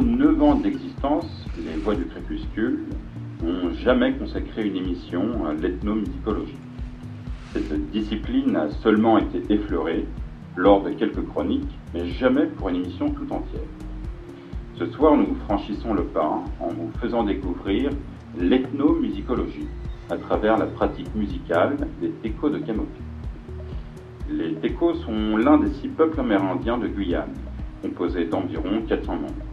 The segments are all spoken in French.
En bientôt 9 ans d'existence, les Voix du Crépuscule n'ont jamais consacré une émission à l'ethnomusicologie. Cette discipline a seulement été effleurée lors de quelques chroniques, mais jamais pour une émission tout entière. Ce soir, nous franchissons le pas en vous faisant découvrir l'ethnomusicologie à travers la pratique musicale des Técos de Camopi. Les Técos sont l'un des six peuples amérindiens de Guyane, composé d'environ 400 membres.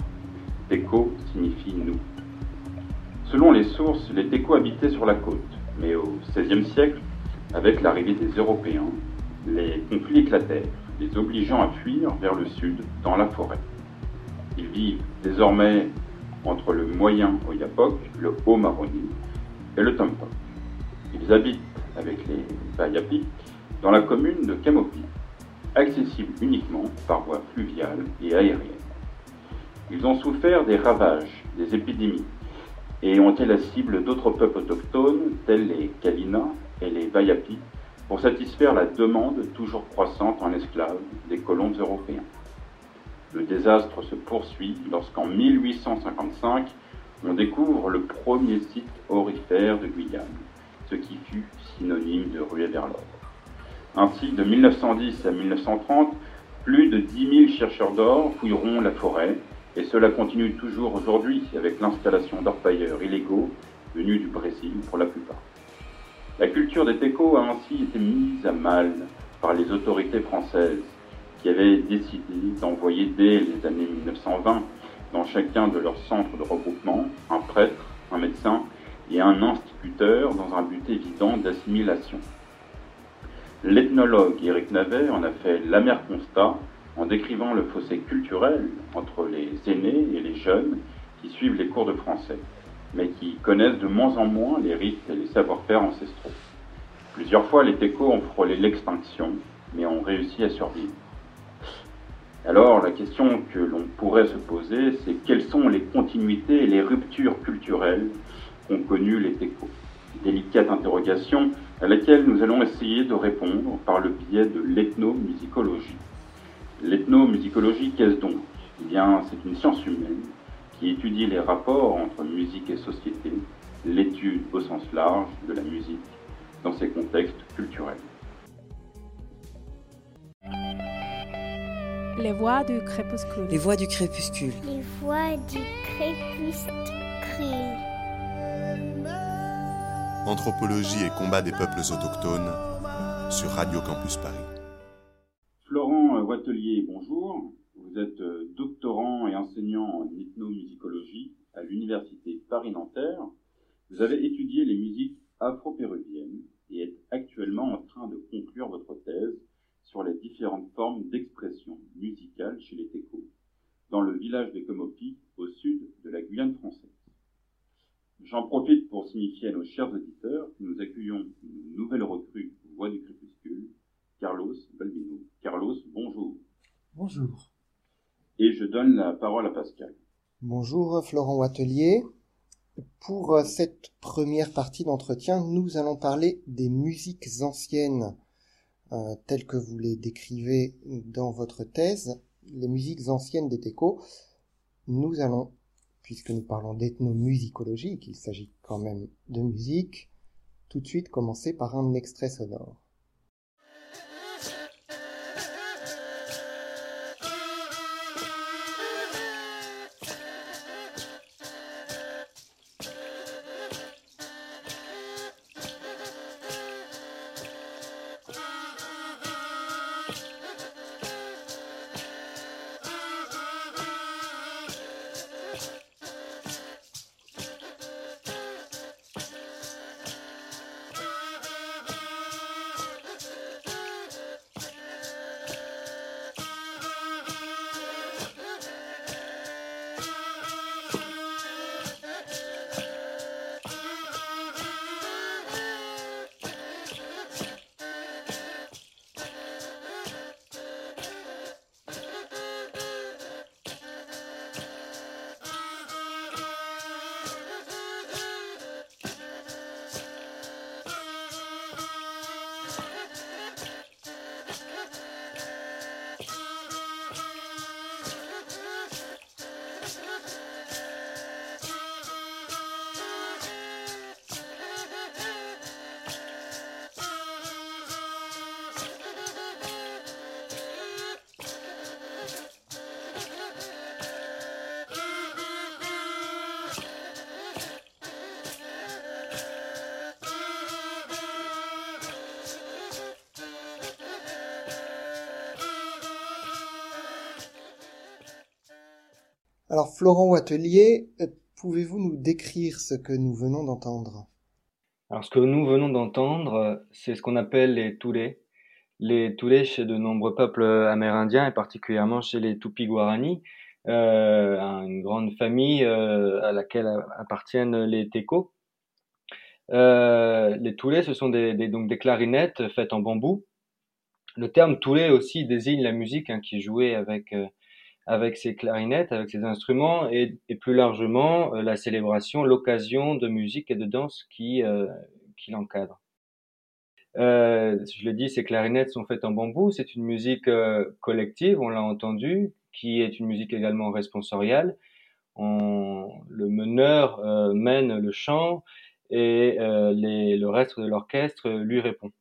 Téco signifie nous. Selon les sources, les Técos habitaient sur la côte, mais au XVIe siècle, avec l'arrivée des Européens, les conflits éclatèrent, les obligeant à fuir vers le sud, dans la forêt. Ils vivent désormais entre le moyen Oyapok, le haut Maroni et le Tompok. Ils habitent avec les Bayapi dans la commune de Camopi, accessible uniquement par voie fluviale et aérienne. Ils ont souffert des ravages, des épidémies, et ont été la cible d'autres peuples autochtones tels les Kalina et les Vayapi pour satisfaire la demande toujours croissante en esclaves des colons européens? Le désastre se poursuit lorsqu'en 1855, on découvre le premier site orifère de Guyane, ce qui fut synonyme de ruée vers l'or. Ainsi, de 1910 à 1930, plus de 10 000 chercheurs d'or fouilleront la forêt, et cela continue toujours aujourd'hui avec l'installation d'orpailleurs illégaux venus du Brésil pour la plupart. La culture des Técos a ainsi été mise à mal par les autorités françaises qui avaient décidé d'envoyer dès les années 1920 dans chacun de leurs centres de regroupement un prêtre, un médecin et un instituteur dans un but évident d'assimilation. L'ethnologue Eric Navet en a fait l'amer constat en décrivant le fossé culturel entre les aînés et les jeunes qui suivent les cours de français, mais qui connaissent de moins en moins les rites et les savoir-faire ancestraux. Plusieurs fois, les Técos ont frôlé l'extinction, mais ont réussi à survivre. Alors, la question que l'on pourrait se poser, c'est quelles sont les continuités et les ruptures culturelles qu'ont connues les Técos Délicate interrogation à laquelle nous allons essayer de répondre par le biais de l'ethnomusicologie. L'ethnomusicologie, qu'est-ce donc? Eh bien, c'est une science humaine qui étudie les rapports entre musique et société, l'étude au sens large de la musique dans ses contextes culturels. Les voix du crépuscule. Les voix du crépuscule. Les voix du crépuscule. Anthropologie et combat des peuples autochtones sur Radio Campus Paris. Wattelier, bonjour. Vous êtes doctorant et enseignant en ethnomusicologie à l'Université Paris-Nanterre. Vous avez étudié les musiques afro-péruviennes et êtes actuellement en train de conclure votre thèse sur les différentes formes d'expression musicale chez les Técos, dans le village de Comopi, au sud de la Guyane française. J'en profite pour signifier à nos chers auditeurs que nous accueillons une nouvelle recrue Voix du Crépuscule, Carlos Balbino. Carlos, bonjour. Bonjour. Et je donne la parole à Pascal. Bonjour Florent Wattelier. Pour cette première partie d'entretien, nous allons parler des musiques anciennes euh, telles que vous les décrivez dans votre thèse, les musiques anciennes des Técos. Nous allons puisque nous parlons d'ethnomusicologie, qu'il s'agit quand même de musique, tout de suite commencer par un extrait sonore. Alors Florent Watelier, euh, pouvez-vous nous décrire ce que nous venons d'entendre? Alors ce que nous venons d'entendre, c'est ce qu'on appelle les toulés. Les toulés chez de nombreux peuples amérindiens et particulièrement chez les Tupi-Guarani, euh, une grande famille euh, à laquelle appartiennent les Tecos. Les toulés, ce sont des, donc des clarinettes faites en bambou. Le terme toulé aussi désigne la musique hein, qui est jouée avec avec ces clarinettes, avec ces instruments, et, et plus largement euh, la célébration, l'occasion de musique et de danse qui qui l'encadre. Euh, je l'ai dit, ces clarinettes sont faites en bambou. C'est une musique collective, on l'a entendu, qui est une musique également responsoriale. On, le meneur mène le chant et euh, les, le reste de l'orchestre lui répond.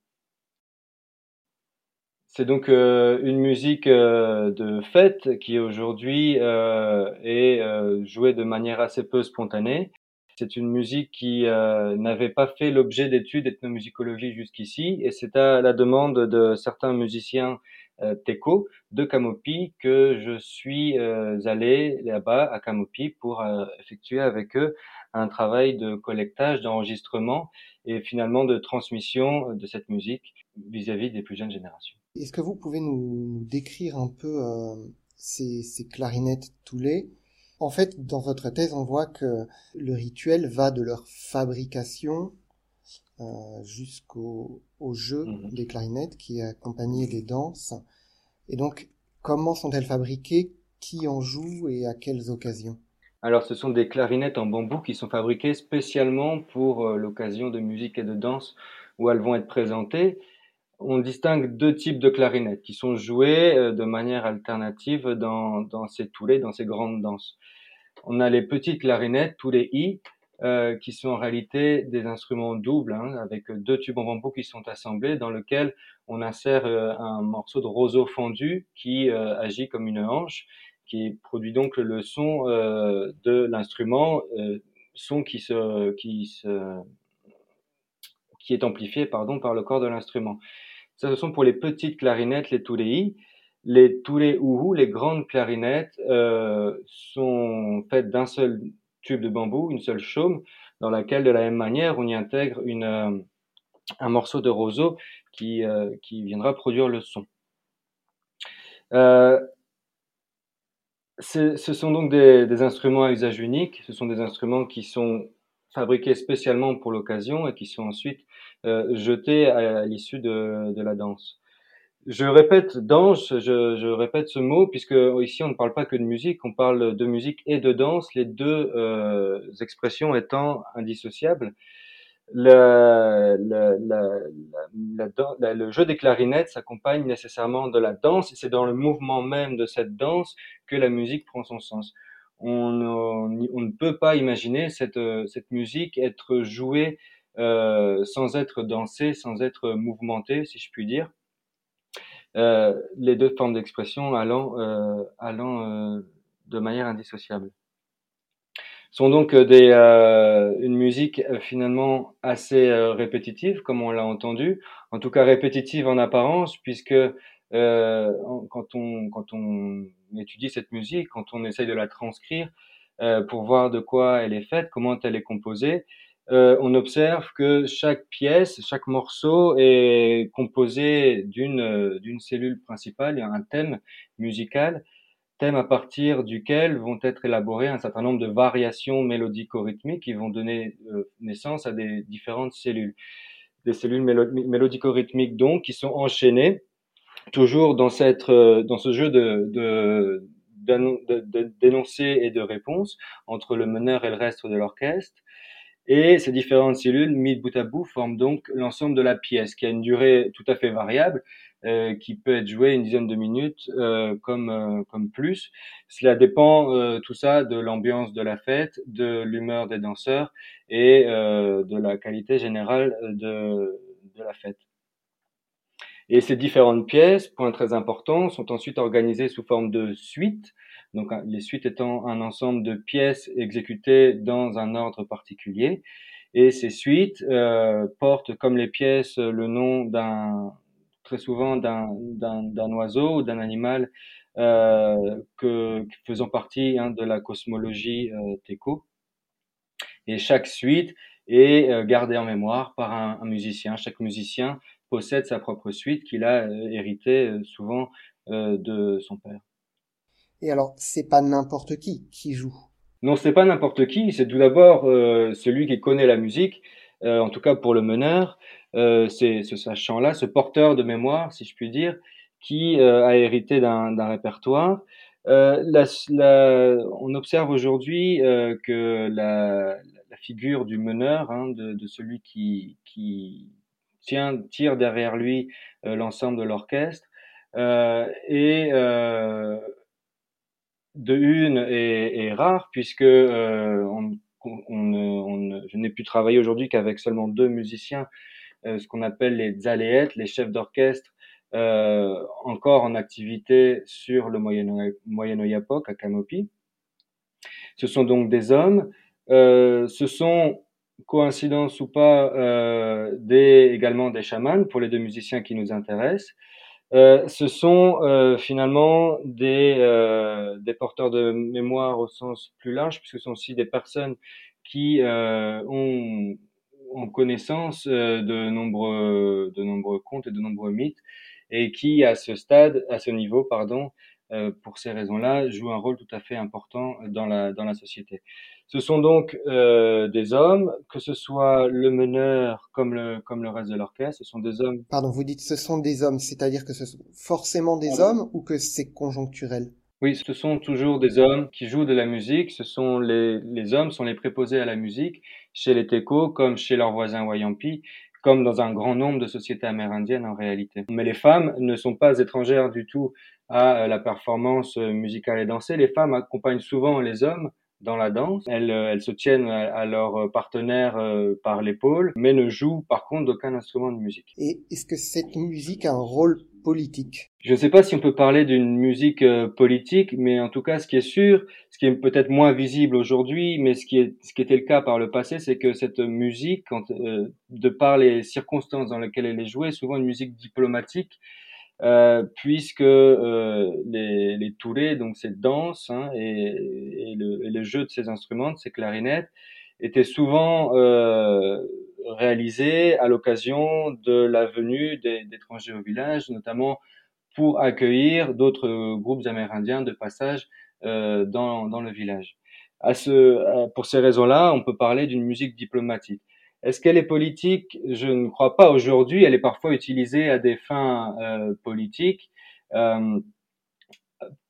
C'est donc euh, une musique euh, de fête qui aujourd'hui est jouée de manière assez peu spontanée. C'est une musique qui n'avait pas fait l'objet d'études ethnomusicologie jusqu'ici, et c'est à la demande de certains musiciens euh, Teco de Camopi que je suis allé là-bas à Camopi pour effectuer avec eux un travail de collectage, d'enregistrement et finalement de transmission de cette musique vis-à-vis des plus jeunes générations. Est-ce que vous pouvez nous, décrire un peu euh, ces, ces, clarinettes toulées? En fait, dans votre thèse, on voit que le rituel va de leur fabrication euh, jusqu'au au jeu mmh des clarinettes qui accompagnaient les danses. Et donc, comment sont-elles fabriquées? Qui en joue et à quelles occasions? Alors, ce sont des clarinettes en bambou qui sont fabriquées spécialement pour euh, l'occasion de musique et de danse où elles vont être présentées. On distingue deux types de clarinettes qui sont jouées euh, de manière alternative dans, dans ces toulés, dans ces grandes danses. On a les petites clarinettes, tous les i, euh, qui sont en réalité des instruments doubles, hein, avec deux tubes en bambou qui sont assemblés, dans lequel on insère un morceau de roseau fendu qui agit comme une hanche qui produit donc le son euh, de l'instrument, euh, son qui se, qui se, qui est amplifié pardon par le corps de l'instrument. Ça, ce sont pour les petites clarinettes, les touléi. Les ouhou, les grandes clarinettes, euh, sont faites d'un seul tube de bambou, une seule chaume, dans laquelle, de la même manière, on y intègre une, euh, un morceau de roseau qui, euh, qui viendra produire le son. Euh, ce sont donc des, des, instruments à usage unique. Ce sont des instruments qui sont fabriqués spécialement pour l'occasion et qui sont ensuite euh, jetés à, l'issue de, la danse. Je répète danse, je, répète ce mot puisque ici on ne parle pas que de musique, on parle de musique et de danse, les deux euh, expressions étant indissociables le, jeu des clarinettes s'accompagne nécessairement de la danse et c'est dans le mouvement même de cette danse que la musique prend son sens. On, ne peut pas imaginer cette musique être jouée euh, sans être dansée, sans être mouvementée, si je puis dire. Euh, les deux formes d'expression allant, euh, allant euh, de manière indissociable sont donc euh, des, une musique finalement assez répétitive, comme on l'a entendu, en tout cas répétitive en apparence, puisque quand, on, quand on étudie cette musique, quand on essaye de la transcrire pour voir de quoi elle est faite, comment elle est composée, euh, on observe que chaque pièce, chaque morceau est composé d'une d'une cellule principale, il y a un thème musical thème à partir duquel vont être élaborées un certain nombre de variations mélodico-rythmiques qui vont donner euh, naissance à des différentes cellules. Des cellules mélodico-rythmiques donc qui sont enchaînées toujours dans, cette, euh, dans ce jeu de, de, d'énoncés et de réponses entre le meneur et le reste de l'orchestre. Et ces différentes cellules, mises bout à bout, forment donc l'ensemble de la pièce, qui a une durée tout à fait variable, euh, qui peut être joué une dizaine de minutes euh, comme euh, comme plus. Cela dépend tout ça de l'ambiance de la fête, de l'humeur des danseurs et de la qualité générale de de la fête. Et ces différentes pièces, point très important, sont ensuite organisées sous forme de suites. Donc les suites étant un ensemble de pièces exécutées dans un ordre particulier. Et ces suites euh, portent comme les pièces le nom d'un très souvent d'un oiseau ou d'un animal euh, que, faisant partie hein, de la cosmologie euh, Teco. Et chaque suite est euh, gardée en mémoire par un, musicien. Chaque musicien possède sa propre suite qu'il a hérité souvent de son père. Et alors, c'est pas n'importe qui qui joue. Non, c'est pas n'importe qui. C'est tout d'abord celui qui connaît la musique, en tout cas pour le meneur. c'est ce sachant-là, ce porteur de mémoire, si je puis dire, qui euh, a hérité d'un répertoire. Euh, la, on observe aujourd'hui euh, que la, la, figure du meneur, hein, de, de, celui qui, qui tient, tire derrière lui l'ensemble de l'orchestre, est de une est, est, rare puisque on, on, on, je n'ai pu travailler aujourd'hui qu'avec seulement deux musiciens, ce qu'on appelle les zaléettes, les chefs d'orchestre euh, encore en activité sur le Moyen-Oyapok à Camopi. Ce sont donc des hommes. Euh, ce sont, coïncidence ou pas, euh, des, également des chamans pour les deux musiciens qui nous intéressent. Euh, ce sont euh, finalement des, euh, des porteurs de mémoire au sens plus large, puisque ce sont aussi des personnes qui ont, ont connaissance de nombreux, de nombreux contes et de nombreux mythes et qui, à ce stade, à ce niveau, pardon, euh, pour ces raisons-là, joue un rôle tout à fait important dans la, dans la société. Ce sont donc euh, des hommes, que ce soit le meneur comme le, comme le reste de l'orchestre, ce sont des hommes. Pardon, vous dites ce sont des hommes, c'est-à-dire que ce sont forcément des hommes ou que c'est conjoncturel? Oui, ce sont toujours des hommes qui jouent de la musique. Ce sont les, les hommes sont les préposés à la musique chez les Teco comme chez leurs voisins Wayampi comme dans un grand nombre de sociétés amérindiennes en réalité. Mais les femmes ne sont pas étrangères du tout à euh, la performance euh, musicale et dansée. Les femmes accompagnent souvent les hommes dans la danse. Elles, euh, elles se tiennent à leur partenaire par l'épaule, mais ne jouent par contre d'aucun instrument de musique. Et est-ce que cette musique a un rôle politique? Je ne sais pas si on peut parler d'une musique politique, mais en tout cas, ce qui est sûr, ce qui est peut-être moins visible aujourd'hui, mais ce qui, est, ce qui était le cas par le passé, c'est que cette musique, quand, de par les circonstances dans lesquelles elle est jouée, est souvent une musique diplomatique euh, puisque euh, les, les donc cette danse hein, et, et, le, et, le, jeu de ces instruments, de ces clarinettes, étaient souvent euh, réalisés à l'occasion de la venue d'étrangers au village, notamment pour accueillir d'autres groupes amérindiens de passage euh, dans, dans, le village. À ce, pour ces raisons-là, on peut parler d'une musique diplomatique. Est-ce qu'elle est politique? Je ne crois pas aujourd'hui. Elle est parfois utilisée à des fins euh, politiques. Euh,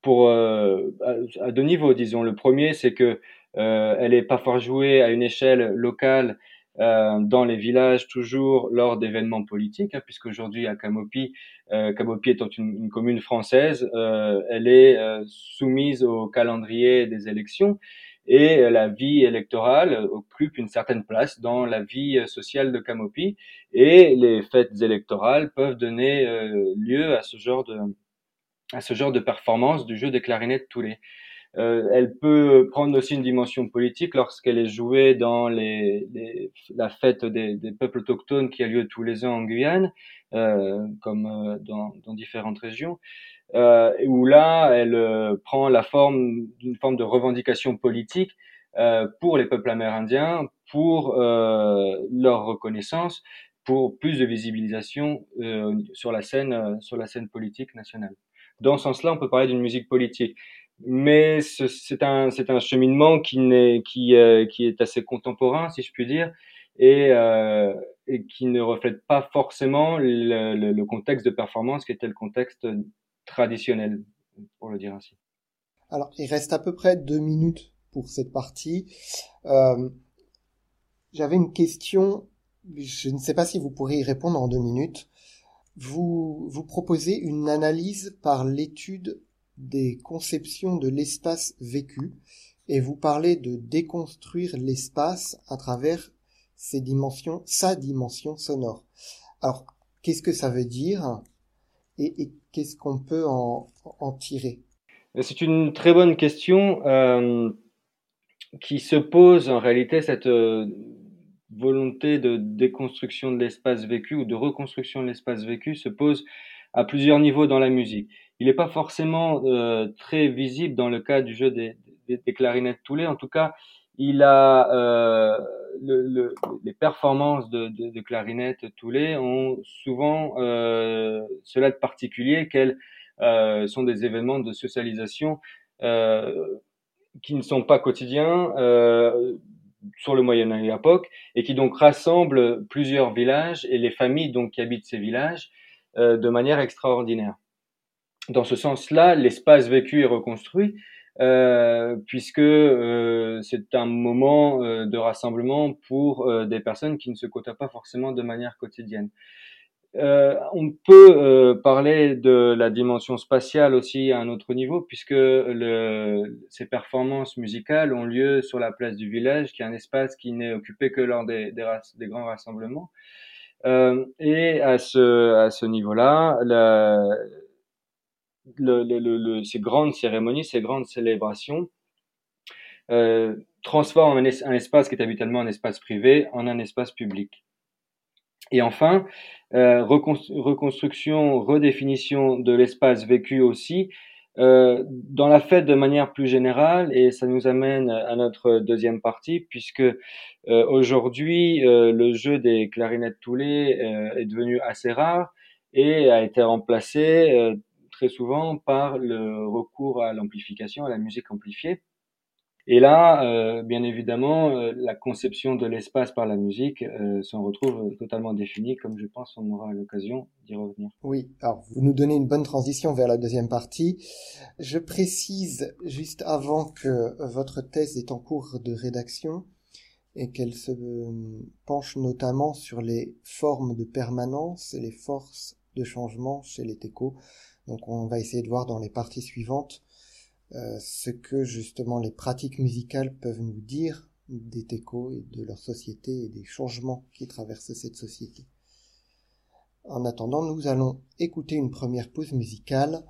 pour euh, à, deux niveaux, disons. Le premier, c'est que euh, elle est parfois jouée à une échelle locale euh, dans les villages, toujours lors d'événements politiques, hein, puisqu'aujourd'hui à Camopi, Camopi étant une commune française, elle est soumise au calendrier des élections et la vie électorale occupe une certaine place dans la vie sociale de Camopi et les fêtes électorales peuvent donner euh, lieu à ce genre de à ce genre de performance du jeu des clarinettes toulées. Euh, elle peut prendre aussi une dimension politique lorsqu'elle est jouée dans les, la fête des, peuples autochtones qui a lieu tous les ans en Guyane, euh, comme euh, dans, différentes régions euh, où là, elle euh, prend la forme d'une forme de revendication politique euh, pour les peuples amérindiens, pour euh, leur reconnaissance, pour plus de visibilisation euh, sur la scène, sur la scène politique nationale. Dans ce sens-là, on peut parler d'une musique politique mais c'est un c'est un cheminement qui n'est qui qui est assez contemporain si je puis dire et, euh, et qui ne reflète pas forcément le, le, le, contexte de performance qui était le contexte traditionnel, pour le dire ainsi. Alors, il reste à peu près deux minutes pour cette partie. Euh, J'avais une question, je ne sais pas si vous pourrez y répondre en deux minutes. Vous, vous proposez une analyse par l'étude des conceptions de l'espace vécu et vous parlez de déconstruire l'espace à travers ses dimensions, sa dimension sonore. Alors, qu'est-ce que ça veut dire? Et, qu'est-ce qu'on peut en, tirer? C'est une très bonne question euh, qui se pose en réalité cette euh, volonté de déconstruction de l'espace vécu ou de reconstruction de l'espace vécu se pose à plusieurs niveaux dans la musique. il n'est pas forcément euh, très visible dans le cas du jeu des, des, clarinettes Toulet. En tout cas, il a euh, le, le, les performances de, de, de clarinette Toulet ont souvent euh, cela de particulier qu'elles euh, sont des événements de socialisation euh, qui ne sont pas quotidiens euh, sur le Moyen époque et qui donc rassemblent plusieurs villages et les familles donc qui habitent ces villages euh, de manière extraordinaire. Dans ce sens-là, l'espace vécu et reconstruit euh, puisque euh, c'est un moment euh, de rassemblement pour euh, des personnes qui ne se côtoient pas forcément de manière quotidienne. Euh, on peut parler de la dimension spatiale aussi à un autre niveau, puisque le, ces performances musicales ont lieu sur la place du village, qui est un espace qui n'est occupé que lors des, des, des grands rassemblements. Et à ce, à ce niveau-là, le, le, le, ces grandes cérémonies, ces grandes célébrations euh, transforment un, es un, espace qui est habituellement un espace privé en un espace public. Et enfin, euh, reconstruction, redéfinition de l'espace vécu aussi, euh, dans la fête de manière plus générale, et ça nous amène à notre deuxième partie, puisque euh, aujourd'hui, euh, le jeu des clarinettes toulées euh, est devenu assez rare et a été remplacé euh, très souvent par le recours à l'amplification, à la musique amplifiée. Et là, euh, bien évidemment, euh, la conception de l'espace par la musique euh, s'en retrouve totalement définie, comme je pense on aura l'occasion d'y revenir. Oui, alors vous nous donnez une bonne transition vers la deuxième partie. Je précise juste avant que votre thèse est en cours de rédaction et qu'elle se penche notamment sur les formes de permanence et les forces de changement chez les techos. Donc on va essayer de voir dans les parties suivantes euh, ce que justement les pratiques musicales peuvent nous dire des techos et de leur société et des changements qui traversent cette société. En attendant, nous allons écouter une première pause musicale.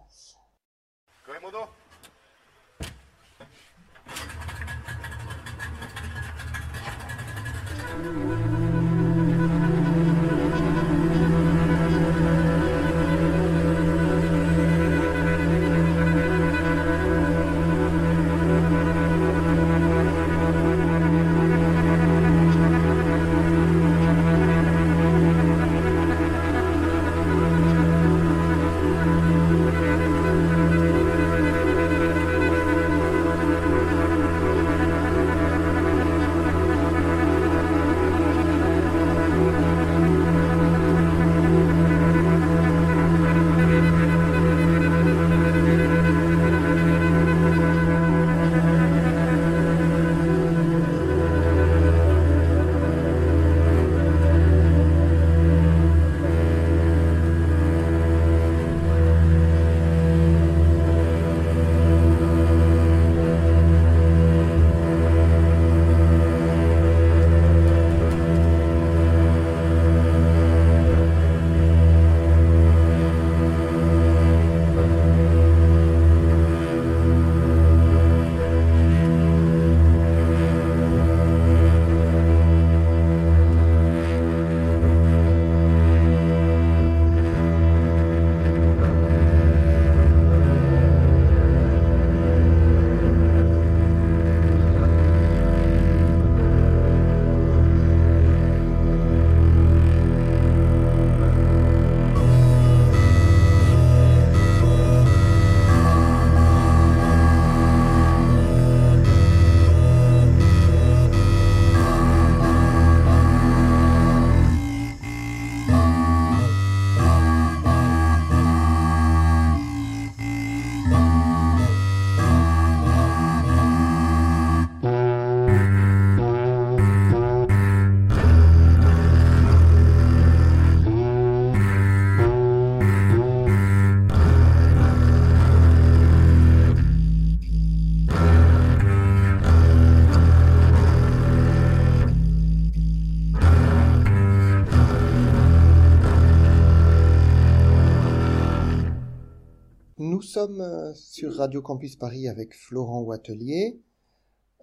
Sommes euh, sur Radio Campus Paris avec Florent Watelier,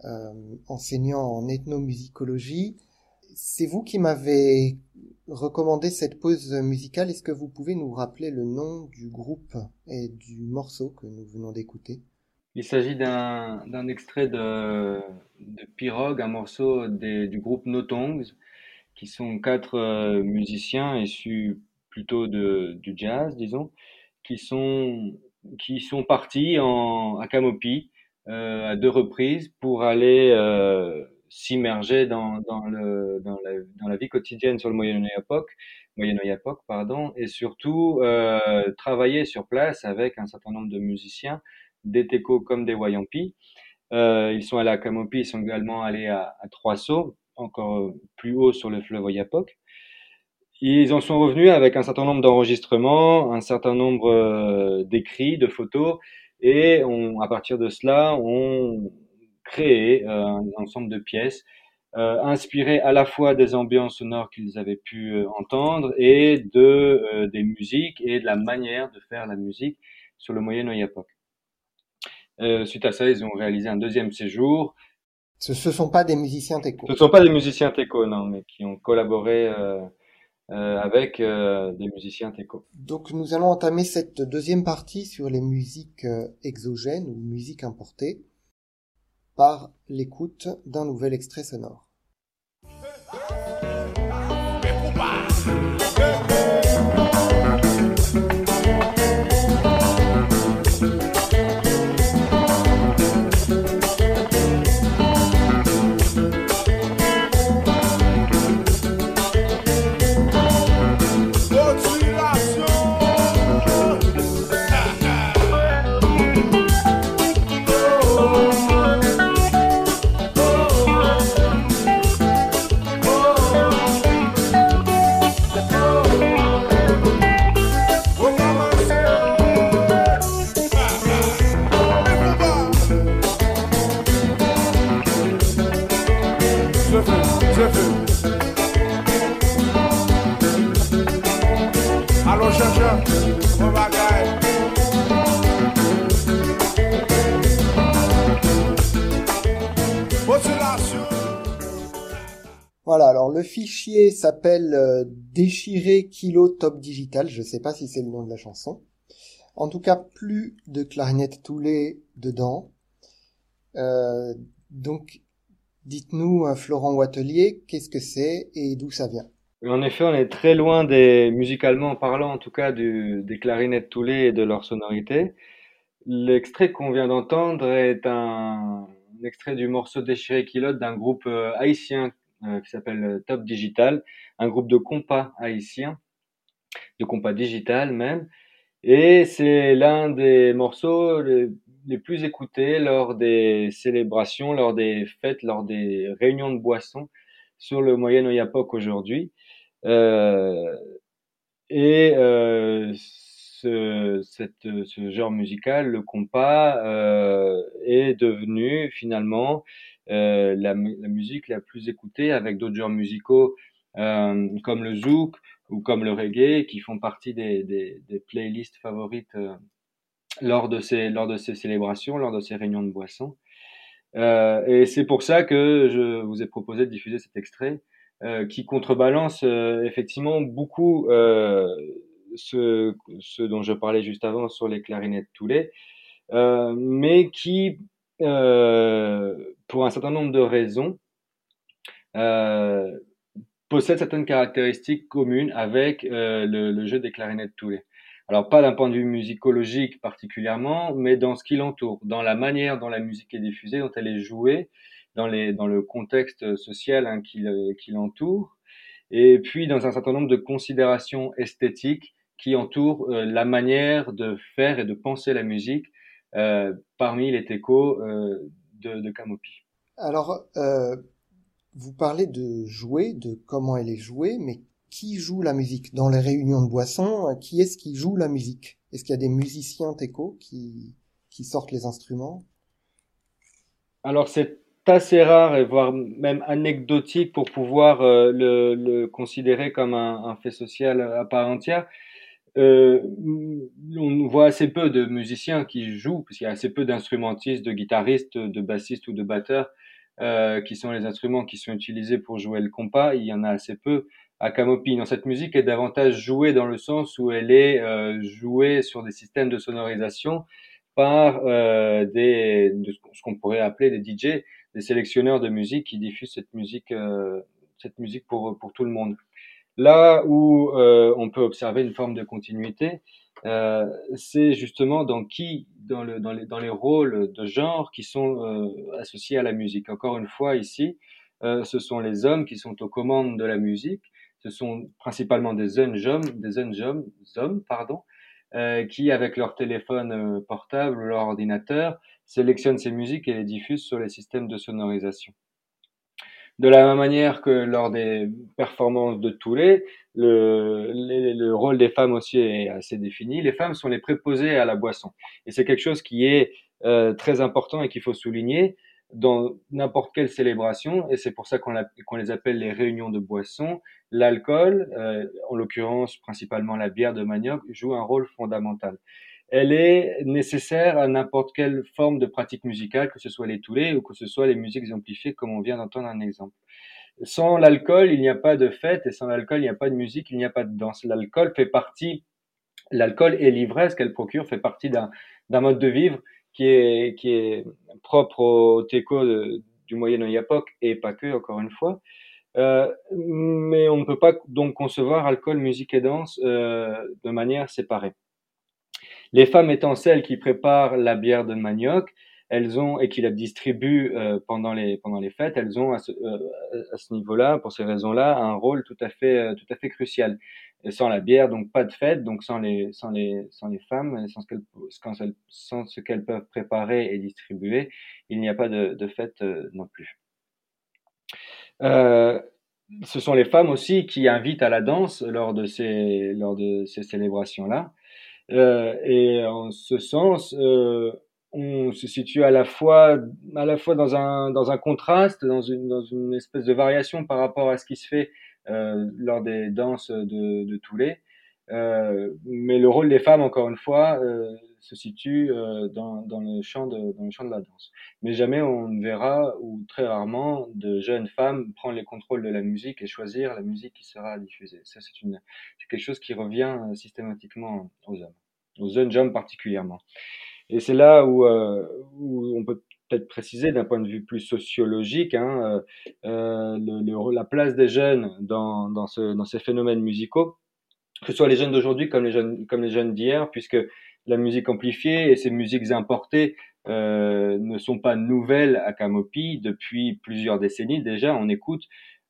euh, enseignant en ethnomusicologie. c'est vous qui m'avez recommandé cette pause musicale. Est-ce que vous pouvez nous rappeler le nom du groupe et du morceau que nous venons d'écouter? Il s'agit d'un extrait de, Pirogue, un morceau du groupe No Tongues, qui sont quatre euh, musiciens issus plutôt du jazz, disons, qui sont, qui sont partis en, à Camopi euh, à deux reprises pour aller euh, s'immerger dans, dans, le, dans, la, vie quotidienne sur le Moyen-Oyapock, Moyen pardon, et surtout euh, travailler sur place avec un certain nombre de musiciens, des Teco comme des Wayampi. Euh, ils sont allés à Camopi, ils sont également allés à, à Trois-Sauts, encore plus haut sur le fleuve Oyapock. Ils en sont revenus avec un certain nombre d'enregistrements, un certain nombre euh, d'écrits, de photos, et on, à partir de cela, on créé euh, un ensemble de pièces euh, inspirées à la fois des ambiances sonores qu'ils avaient pu euh, entendre et de des musiques et de la manière de faire la musique sur le Moyen Oyapock. suite à ça, ils ont réalisé un deuxième séjour. Ce ne sont pas des musiciens teco. Ce ne sont pas des musiciens teco, non, mais qui ont collaboré euh, euh, avec euh, des musiciens teco. Donc nous allons entamer cette deuxième partie sur les musiques exogènes ou musiques importées par l'écoute d'un nouvel extrait sonore. Voilà, alors le fichier s'appelle euh, déchiré kilo top digital, je sais pas si c'est le nom de la chanson. En tout cas, plus de clarinette toulée dedans. Euh, donc, dites-nous, euh, Florent Watelier, qu'est-ce que c'est et d'où ça vient? En effet, on est très loin des, musicalement parlant en tout cas, des clarinettes toulées et de leur sonorité. L'extrait qu'on vient d'entendre est un, extrait du morceau déchiré kilote d'un groupe haïtien qui s'appelle euh, Top Digital, un groupe de compas haïtiens, de compas digital même. Et c'est l'un des morceaux les, plus écoutés lors des célébrations, lors des fêtes, lors des réunions de boissons sur le Moyen Oyapock aujourd'hui. Euh, et euh, ce, ce genre musical, le compas, euh, est devenu finalement euh, la, la, musique la plus écoutée avec d'autres genres musicaux euh, comme le zouk ou comme le reggae qui font partie des, des, des playlists favorites euh, lors de ces lors de ces célébrations, lors de ces réunions de boissons. Euh, et c'est pour ça que je vous ai proposé de diffuser cet extrait euh, qui contrebalance euh, effectivement beaucoup ce, ce dont je parlais juste avant sur les clarinettes Toulet, mais qui euh, pour un certain nombre de raisons, euh, possède certaines caractéristiques communes avec euh, le, jeu des clarinettes Toulet. Alors pas d'un point de vue musicologique particulièrement, mais dans ce qui l'entoure, dans la manière dont la musique est diffusée, dont elle est jouée, dans, les, dans le contexte social hein, qui, l'entoure, et puis dans un certain nombre de considérations esthétiques qui entourent euh, la manière de faire et de penser la musique parmi les techos euh, de, de Camopi. Alors, euh, vous parlez de jouer, de comment elle est jouée, mais qui joue la musique? Dans les réunions de boissons, qui est-ce qui joue la musique? Est-ce qu'il y a des musiciens teco qui, qui sortent les instruments? Alors c'est assez rare et voire même anecdotique pour pouvoir euh, le, le, considérer comme un, un, fait social à part entière euh, on voit assez peu de musiciens qui jouent, parce qu'il y a assez peu d'instrumentistes, de guitaristes, de bassistes ou de batteurs euh, qui sont les instruments qui sont utilisés pour jouer le compas, il y en a assez peu à Camopi. Non, cette musique est davantage jouée dans le sens où elle est euh, jouée sur des systèmes de sonorisation par euh, des, de ce qu'on pourrait appeler des DJ, des sélectionneurs de musique qui diffusent cette musique, euh, cette musique pour, pour tout le monde. Là où euh, on peut observer une forme de continuité, euh, c'est justement dans qui, dans, le, dans, les, rôles de genre qui sont euh, associés à la musique. Encore une fois, ici, ce sont les hommes qui sont aux commandes de la musique. Ce sont principalement des hommes, hommes, hommes pardon, qui, avec leur téléphone portable ou leur ordinateur, sélectionnent ces musiques et les diffusent sur les systèmes de sonorisation. De la même manière que lors des performances de Toulé, le, le, le, rôle des femmes aussi est assez défini. Les femmes sont les préposées à la boisson. Et c'est quelque chose qui est euh, très important et qu'il faut souligner dans n'importe quelle célébration. Et c'est pour ça qu'on qu les appelle les réunions de boissons. L'alcool, euh, en l'occurrence principalement la bière de manioc, joue un rôle fondamental elle est nécessaire à n'importe quelle forme de pratique musicale, que ce soit les toulés ou que ce soit les musiques amplifiées, comme on vient d'entendre un exemple. Sans l'alcool, il n'y a pas de fête, et sans l'alcool, il n'y a pas de musique, il n'y a pas de danse. L'alcool fait partie, l'alcool et l'ivresse qu'elle procure fait partie d'un mode de vivre qui est, qui est propre au teco du Moyen époque et pas que, encore une fois. Euh, mais on ne peut pas donc concevoir alcool, musique et danse euh, de manière séparée. Les femmes étant celles qui préparent la bière de manioc, elles ont et qui la distribuent euh, pendant les pendant les fêtes, elles ont à ce, euh, à ce niveau-là, pour ces raisons-là, un rôle tout à fait euh, tout à fait crucial. Sans la bière, donc pas de fête, donc sans les sans les sans les femmes, sans ce qu'elles sans ce qu'elles peuvent préparer et distribuer, il n'y a pas de, de fête euh, non plus. Euh, ce sont les femmes aussi qui invitent à la danse lors de ces lors de ces célébrations-là. Euh, et en ce sens, euh, on se situe à la fois, à la fois dans un, dans un contraste, dans une, dans une espèce de variation par rapport à ce qui se fait euh, lors des danses de, de Toulé. Euh, mais le rôle des femmes, encore une fois, euh, se situe euh, dans, dans, le champ de, dans le champ de la danse. Mais jamais on ne verra, ou très rarement, de jeunes femmes prendre les contrôles de la musique et choisir la musique qui sera diffusée. Ça, c'est quelque chose qui revient euh, systématiquement aux hommes, aux jeunes hommes particulièrement. Et c'est là où, euh, où on peut peut-être préciser d'un point de vue plus sociologique hein, le, la place des jeunes dans, dans, ce, dans ces phénomènes musicaux, que ce soit les jeunes d'aujourd'hui comme les jeunes, comme les jeunes d'hier, puisque la musique amplifiée et ces musiques importées euh, ne sont pas nouvelles à Camopi depuis plusieurs décennies déjà. On écoute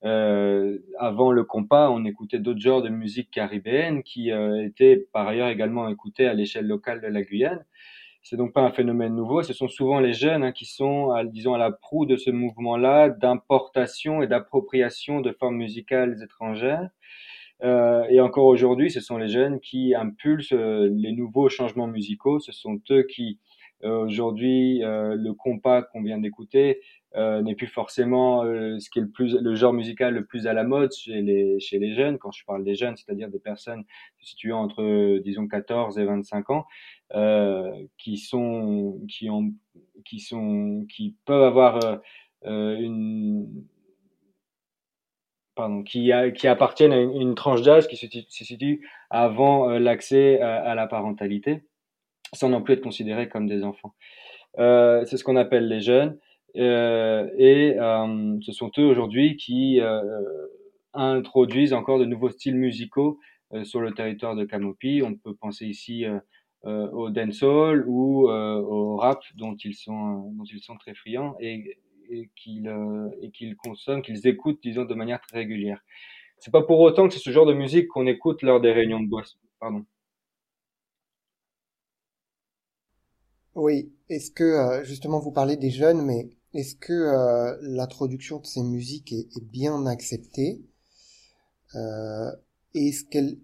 euh, avant le compas, on écoutait d'autres genres de musique caribéenne qui euh, étaient par ailleurs également écoutés à l'échelle locale de la Guyane. C'est donc pas un phénomène nouveau. Ce sont souvent les jeunes hein, qui sont, disons, à la proue de ce mouvement-là d'importation et d'appropriation de formes musicales étrangères. Euh, et encore aujourd'hui, ce sont les jeunes qui impulsent euh, les nouveaux changements musicaux. Ce sont eux qui, euh, aujourd'hui, euh, le compas qu'on vient d'écouter n'est plus forcément ce qui est le plus, le genre musical le plus à la mode chez les, chez les jeunes. Quand je parle des jeunes, c'est-à-dire des personnes situant entre, disons, 14 et 25 ans, qui sont, qui ont, qui sont, qui peuvent avoir une pardon, qui, qui appartiennent à une, une tranche d'âge qui se, se, situe avant euh, l'accès à, à, la parentalité, sans non plus être considérés comme des enfants. Euh, c'est ce qu'on appelle les jeunes, euh, et euh, ce sont eux aujourd'hui qui euh, introduisent encore de nouveaux styles musicaux euh, sur le territoire de Camopi. On peut penser ici au dancehall ou au rap dont ils sont, dont ils sont très friands, et et qu'ils euh, qu'ils consomment, qu'ils écoutent, disons, de manière très régulière. C'est pas pour autant que c'est ce genre de musique qu'on écoute lors des réunions de boisson. Pardon. Oui, est-ce que euh, justement vous parlez des jeunes, mais est-ce que euh, l'introduction de ces musiques est, est bien acceptée? Euh, Est-ce qu'elle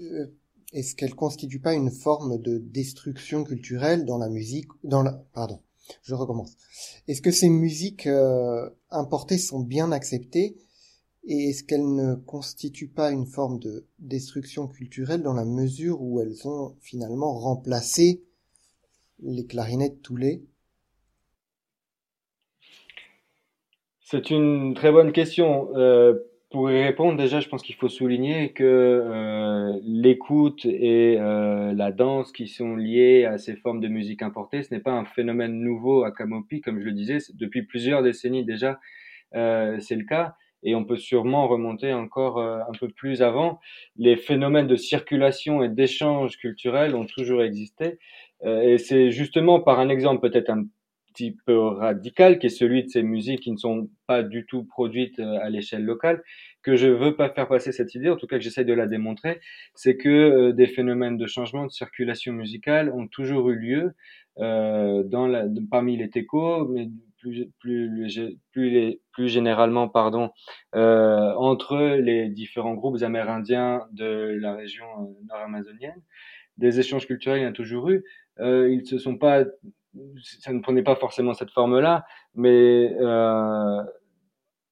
euh, est-ce qu'elle constitue pas une forme de destruction culturelle dans la musique, dans la, pardon, je recommence. Est-ce que ces musiques euh, importées sont bien acceptées et est-ce qu'elles ne constituent pas une forme de destruction culturelle dans la mesure où elles ont finalement remplacé les clarinettes toulées C'est une très bonne question. Euh, pour y répondre, déjà, je pense qu'il faut souligner que euh, l'écoute et euh, la danse qui sont liées à ces formes de musique importée, ce n'est pas un phénomène nouveau à Camopi, comme je le disais, depuis plusieurs décennies déjà, euh, c'est le cas. Et on peut sûrement remonter encore euh, un peu plus avant. Les phénomènes de circulation et d'échange culturel ont toujours existé. Euh, et c'est justement par un exemple peut-être un petit peu radical, qui est celui de ces musiques qui ne sont pas du tout produites euh, à l'échelle locale, que je veux pas faire passer cette idée, en tout cas que j'essaie de la démontrer, c'est que euh, des phénomènes de changement de circulation musicale ont toujours eu lieu euh, dans la, parmi les techos, mais plus, plus, plus, plus généralement, pardon, euh, entre les différents groupes amérindiens de la région euh, nord-amazonienne. Des échanges culturels, il y en a toujours eu. Euh, ils se sont pas ça ne prenait pas forcément cette forme-là, mais euh,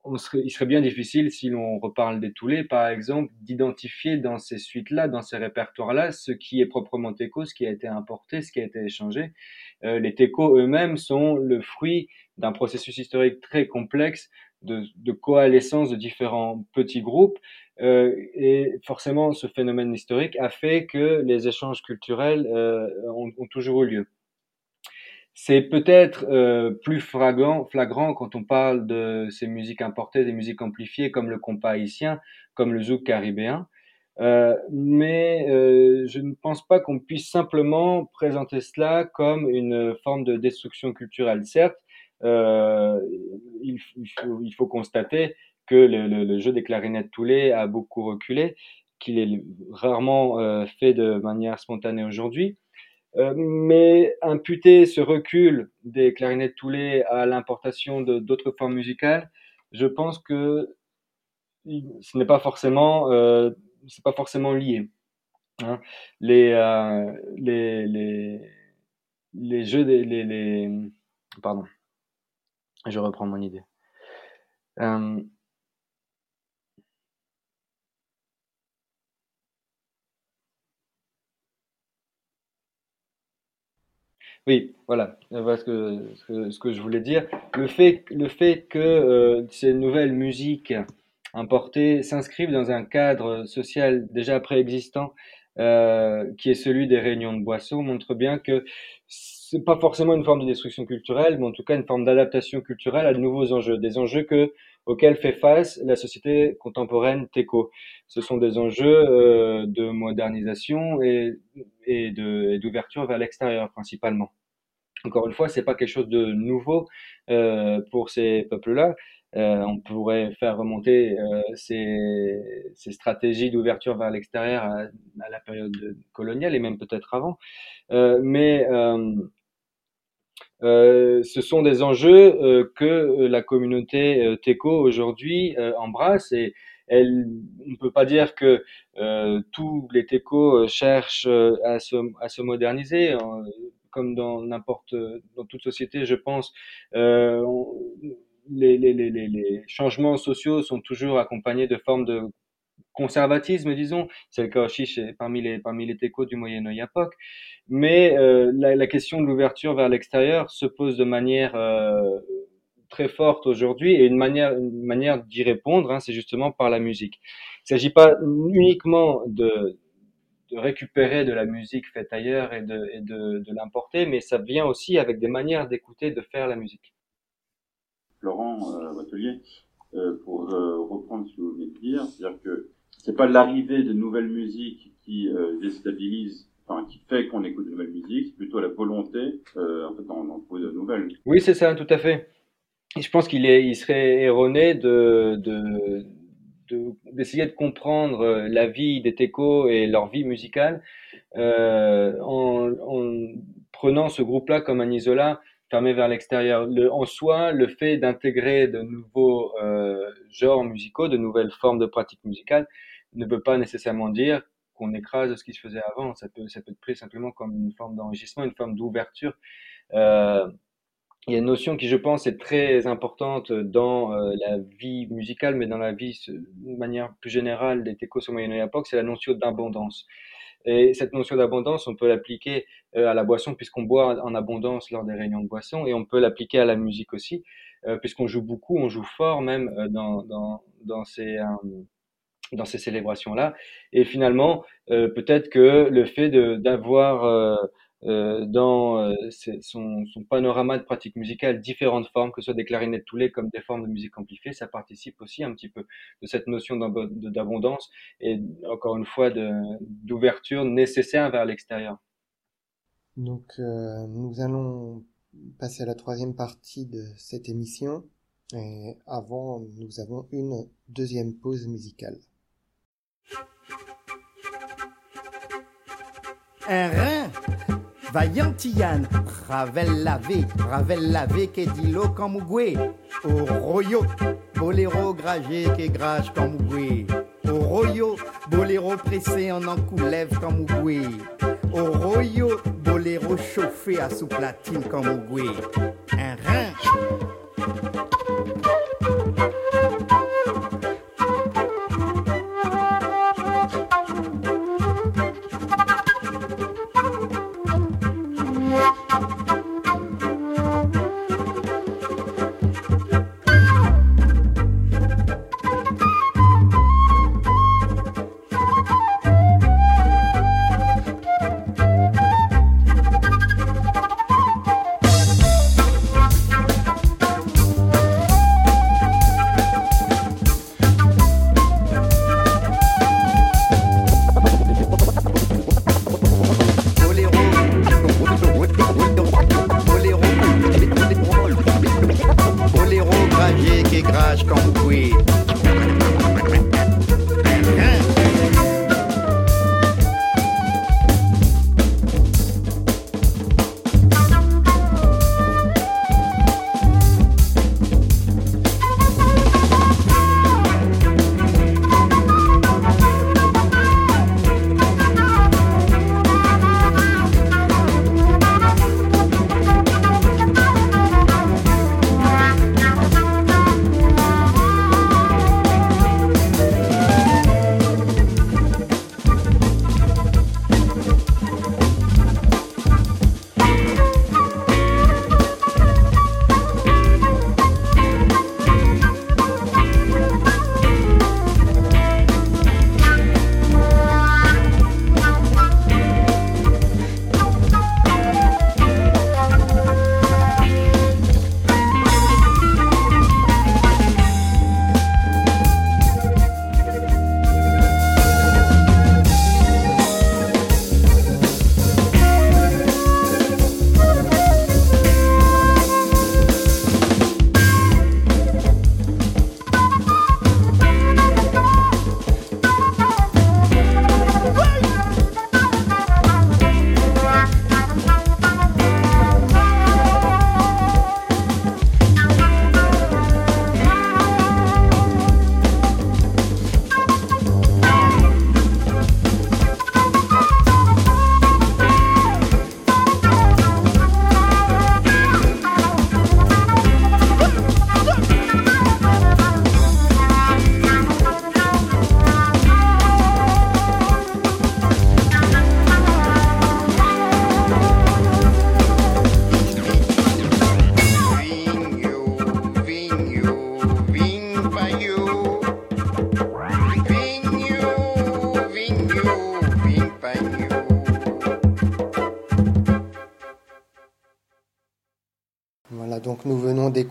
on serait, il serait bien difficile, si l'on reparle des Toulés, par exemple, d'identifier dans ces suites-là, dans ces répertoires-là, ce qui est proprement teco, ce qui a été importé, ce qui a été échangé. Euh, les techos eux-mêmes sont le fruit d'un processus historique très complexe de, de, coalescence de différents petits groupes. Euh, et forcément, ce phénomène historique a fait que les échanges culturels euh, ont, ont toujours eu lieu. C'est peut-être euh, plus flagrant, flagrant quand on parle de ces musiques importées, des musiques amplifiées comme le compas haïtien, comme le zouk caribéen. Euh, mais euh, je ne pense pas qu'on puisse simplement présenter cela comme une forme de destruction culturelle. Certes, euh, il, il, faut, il, faut, constater que le, le, le, jeu des clarinettes toulées a beaucoup reculé, qu'il est rarement euh, fait de manière spontanée aujourd'hui. Euh, mais imputer ce recul des clarinettes toulées à l'importation d'autres formes musicales, je pense que ce n'est pas forcément, euh, c'est pas forcément lié. Hein. Les, euh, les, les, les jeux des, les, les, pardon, je reprends mon idée. Euh, Oui, voilà, que, ce que, ce que je voulais dire. Le fait, le fait que euh, ces nouvelles musiques importées s'inscrivent dans un cadre social déjà préexistant, euh, qui est celui des réunions de boissons, montre bien que c'est pas forcément une forme de destruction culturelle, mais en tout cas une forme d'adaptation culturelle à de nouveaux enjeux, des enjeux que, auxquels fait face la société contemporaine TECO. Ce sont des enjeux euh, de modernisation et, et d'ouverture vers l'extérieur principalement. Encore une fois, c'est pas quelque chose de nouveau euh, pour ces peuples-là. Euh, on pourrait faire remonter euh, ces, ces, stratégies d'ouverture vers l'extérieur à, à, la période coloniale et même peut-être avant. Euh, mais euh, euh, ce sont des enjeux que la communauté TECO aujourd'hui embrasse et elle, on ne peut pas dire que tous les TECO cherchent à se, à se moderniser comme dans n'importe dans toute société, je pense, euh, les, les, les, les, changements sociaux sont toujours accompagnés de formes de conservatisme, disons. C'est le cas aussi chez, parmi les parmi les techos du Moyen Époque. Mais euh, la, question de l'ouverture vers l'extérieur se pose de manière euh, très forte aujourd'hui et une manière une manière d'y répondre, hein, c'est justement par la musique. Il ne s'agit pas uniquement de de récupérer de la musique faite ailleurs et de, et de, de l'importer, mais ça vient aussi avec des manières d'écouter, de faire la musique. Euh, euh, pour euh, reprendre ce que vous venez de dire, c'est-à-dire que c'est pas l'arrivée de nouvelles musiques qui euh, déstabilise, enfin qui fait qu'on écoute de nouvelles musiques, c'est plutôt la volonté euh, en fait d'en trouver de nouvelles. Oui, c'est ça, tout à fait. je pense qu'il est, il serait erroné de, de d'essayer de, comprendre euh, la vie des techos et leur vie musicale en, en, prenant ce groupe-là comme un isolat fermé vers l'extérieur. En soi, le fait d'intégrer de nouveaux genres musicaux, de nouvelles formes de pratiques musicales, ne veut pas nécessairement dire qu'on écrase ce qui se faisait avant. Ça peut, être pris simplement comme une forme d'enrichissement, une forme d'ouverture. Euh, il y a une notion qui, je pense, est très importante dans euh, la vie musicale, mais dans la vie de manière plus générale des techos au Moyen époque, c'est la notion d'abondance. Et cette notion d'abondance, on peut l'appliquer euh, à la boisson puisqu'on boit en abondance lors des réunions de boisson, et on peut l'appliquer à la musique aussi. puisqu'on joue beaucoup, on joue fort même dans ces dans ces célébrations-là. Et finalement, peut-être que le fait d'avoir euh, dans euh, son, son, panorama de pratique musicale différentes formes, que ce soit des clarinettes toulées comme des formes de musique amplifiée, ça participe aussi un petit peu de cette notion d'abondance et encore une fois d'ouverture nécessaire vers l'extérieur. Donc euh, nous allons passer à la troisième partie de cette émission et avant nous avons une deuxième pause musicale. Un. Rein Vaillantian, Ravel lavé, Ravel lavé, que dit l'eau Au royo, boléro gragé, que grage Au royo, boléro pressé en encoulève comme Au royo, boléro chauffé à sous platine Un. rein.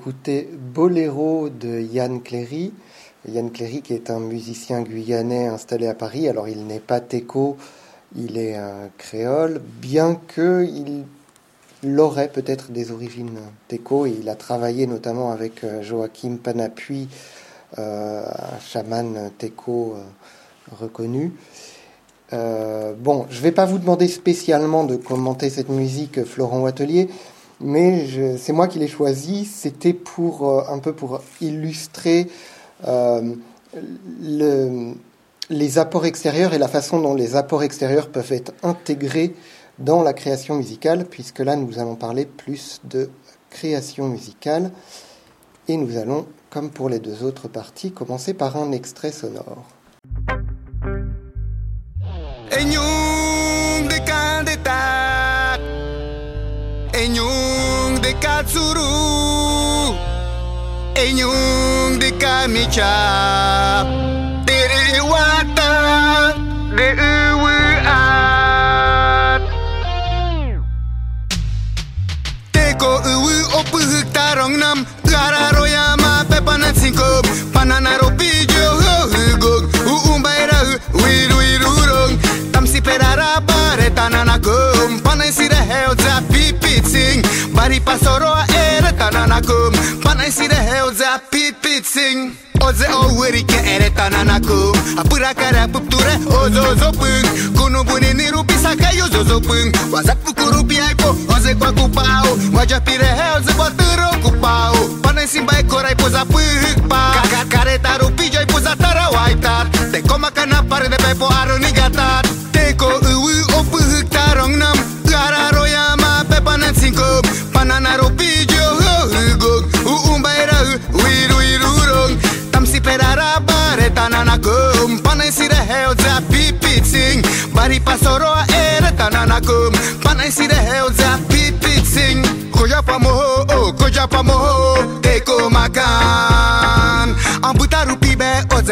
D'écouter Boléro de Yann Cléry. Yann Cléry qui est un musicien guyanais installé à Paris. Alors il n'est pas teco, il est créole, bien qu'il l'aurait peut-être des origines teco il a travaillé notamment avec euh, Joachim Panapuy, euh, un chaman teco euh, reconnu. bon, je ne vais pas vous demander spécialement de commenter cette musique, Florent Watelier, mais c'est moi qui l'ai choisi. C'était pour euh, un peu pour illustrer euh, le, les apports extérieurs et la façon dont les apports extérieurs peuvent être intégrés dans la création musicale, puisque là nous allons parler plus de création musicale et nous allons, comme pour les deux autres parties, commencer par un extrait sonore. Enyung de Katsuru Enyung de Kamicha Tiriwata de Uwuat Teko Uwu Opuhuk Tarong Nam. Gara na come. But I see the hells a pit pit sing. Oze oh, o wuri ke ere tana na come. Apura kara pupture ozo zo pung Kuno bune ni rupi saka yo zo zo pung Wazat pukuru biaiko oze kwa kupao. Waja pire hells boturo kupao. Panai simbai korai poza pyhik pa. Kagat kareta rupi joi poza tara waitat Te koma kana pare de pepo aroni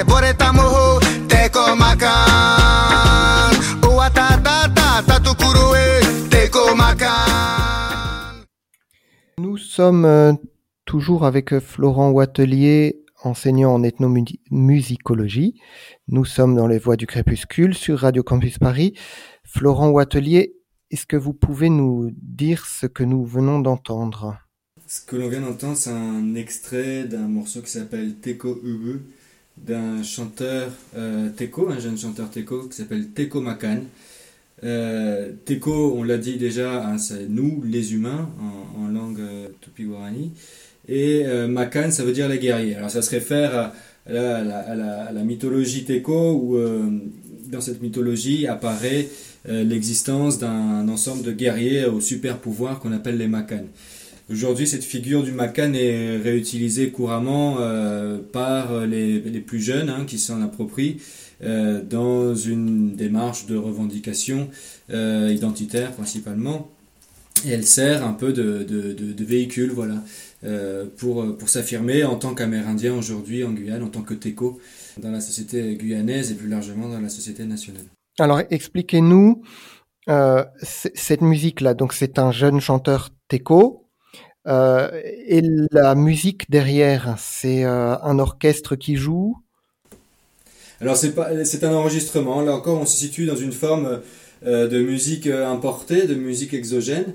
be oze boreta moho Teko makan Oa ta ta ta ta tukurue Teko makan Nous sommes euh, toujours avec euh, Florent Watelier, enseignant en ethnomusicologie. Nous sommes dans les voies du crépuscule sur Radio Campus Paris. Florent Watelier, est-ce que vous pouvez nous dire ce que nous venons d'entendre? Ce que l'on vient d'entendre, c'est un extrait d'un morceau qui s'appelle Teko Ubu, d'un chanteur euh, Teko, un jeune chanteur Teko qui s'appelle Teko Makan. Euh, on l'a dit déjà, hein, c'est nous, les humains, en, langue euh, tupi-guarani. Et euh, Makan, ça veut dire les guerriers. Alors ça se réfère à, la, mythologie Teko, où euh, dans cette mythologie apparaît l'existence d'un ensemble de guerriers aux super pouvoirs qu'on appelle les Makan. Aujourd'hui, cette figure du Makan est réutilisée couramment euh, par les, les plus jeunes hein, qui s'en approprient euh, dans une démarche de revendication euh, identitaire principalement. Et elle sert un peu de, de- de- de véhicule voilà, euh, pour, pour s'affirmer en tant qu'Amérindien aujourd'hui en Guyane, en tant que TECO dans la société guyanaise et plus largement dans la société nationale. Alors expliquez-nous euh, cette musique-là. Donc c'est un jeune chanteur teco. Euh, et la musique derrière, c'est euh, un orchestre qui joue? Alors c'est pas, c'est un enregistrement. Là encore, on se situe dans une forme euh, de musique importée, de musique exogène,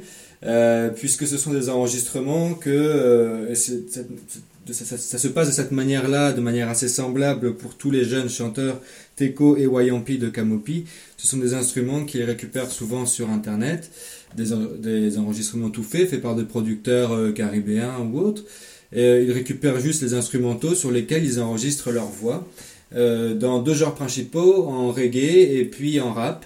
puisque ce sont des enregistrements que ça, se passe de cette manière-là, de manière assez semblable pour tous les jeunes chanteurs Teko et Wayampi de Kamopi. Ce sont des instruments qu'ils récupèrent souvent sur Internet, des, des enregistrements tout faits, faits par des producteurs euh, caribéens ou autres. Et, euh, ils récupèrent juste les instrumentaux sur lesquels ils enregistrent leur voix euh, dans deux genres principaux, en reggae et puis en rap.